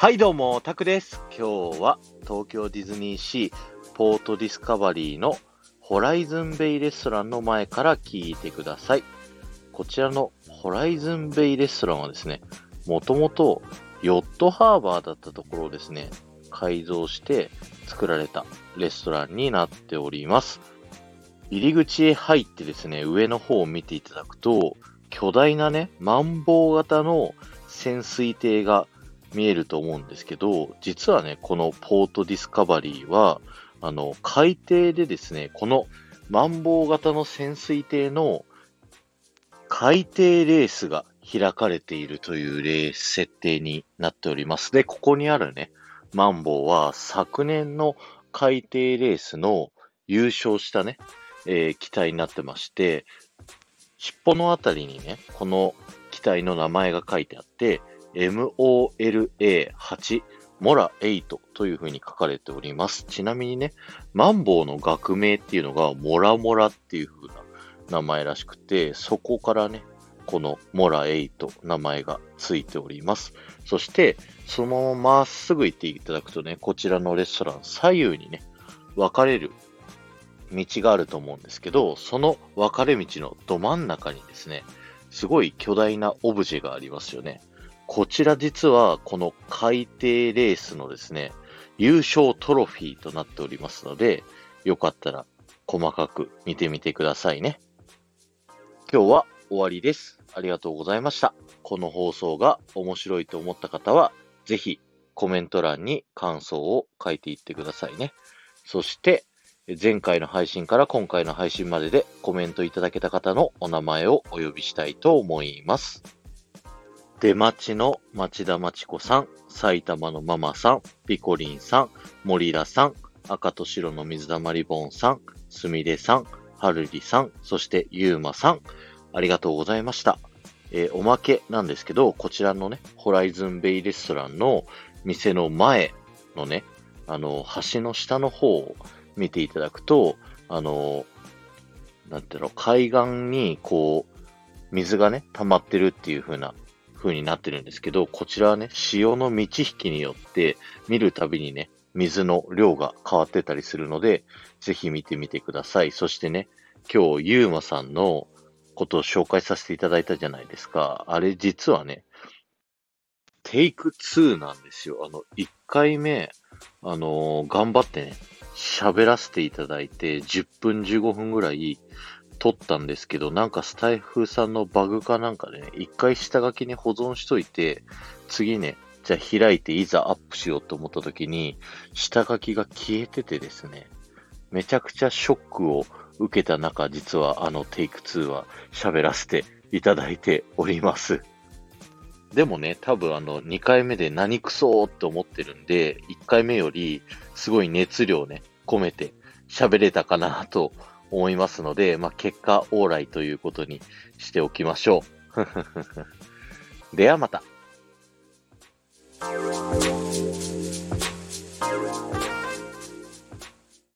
はいどうも、タクです。今日は東京ディズニーシーポートディスカバリーのホライズンベイレストランの前から聞いてください。こちらのホライズンベイレストランはですね、もともとヨットハーバーだったところをですね、改造して作られたレストランになっております。入り口へ入ってですね、上の方を見ていただくと、巨大なね、マンボウ型の潜水艇が見えると思うんですけど、実はね、このポートディスカバリーは、あの、海底でですね、このマンボウ型の潜水艇の海底レースが開かれているというレース設定になっております。で、ここにあるね、マンボウは昨年の海底レースの優勝したね、えー機体になってまして、尻尾のあたりにね、この機体の名前が書いてあって、MOLA8 モラ8という風に書かれております。ちなみにね、マンボウの学名っていうのがモラモラっていう風な名前らしくて、そこからね、このモラ8名前がついております。そして、そのまままっすぐ行っていただくとね、こちらのレストラン左右にね、分かれる道があると思うんですけど、その分かれ道のど真ん中にですね、すごい巨大なオブジェがありますよね。こちら実はこの海底レースのですね、優勝トロフィーとなっておりますので、よかったら細かく見てみてくださいね。今日は終わりです。ありがとうございました。この放送が面白いと思った方は、ぜひコメント欄に感想を書いていってくださいね。そして、前回の配信から今回の配信まででコメントいただけた方のお名前をお呼びしたいと思います。出待ちの町田町子さん、埼玉のママさん、ピコリンさん、森田さん、赤と白の水溜りボンさん、すみれさん、はるりさん、そしてゆうまさん、ありがとうございました。えーおまけなんですけど、こちらのね、ホライズンベイレストランの店の前のね、あの、橋の下の方を見ていただくと、あの、なんていうの、海岸にこう、水がね、溜まってるっていう風な、風になってるんですけど、こちらはね、潮の満ち引きによって、見るたびにね、水の量が変わってたりするので、ぜひ見てみてください。そしてね、今日、ゆうまさんのことを紹介させていただいたじゃないですか。あれ実はね、テイク2なんですよ。あの、1回目、あのー頑張ってね、喋らせていただいて、10分15分ぐらい撮ったんですけど、なんかスタイフさんのバグかなんかでね、1回下書きに保存しといて、次ね、じゃあ開いていざアップしようと思った時に、下書きが消えててですね、めちゃくちゃショックを受けた中、実はあのテイク2は喋らせていただいております。でもね、多分あの2回目で何クソーって思ってるんで、1回目よりすごい熱量ね、込めて喋れたかなと思いますので、まあ結果往来ということにしておきましょう。ではまた。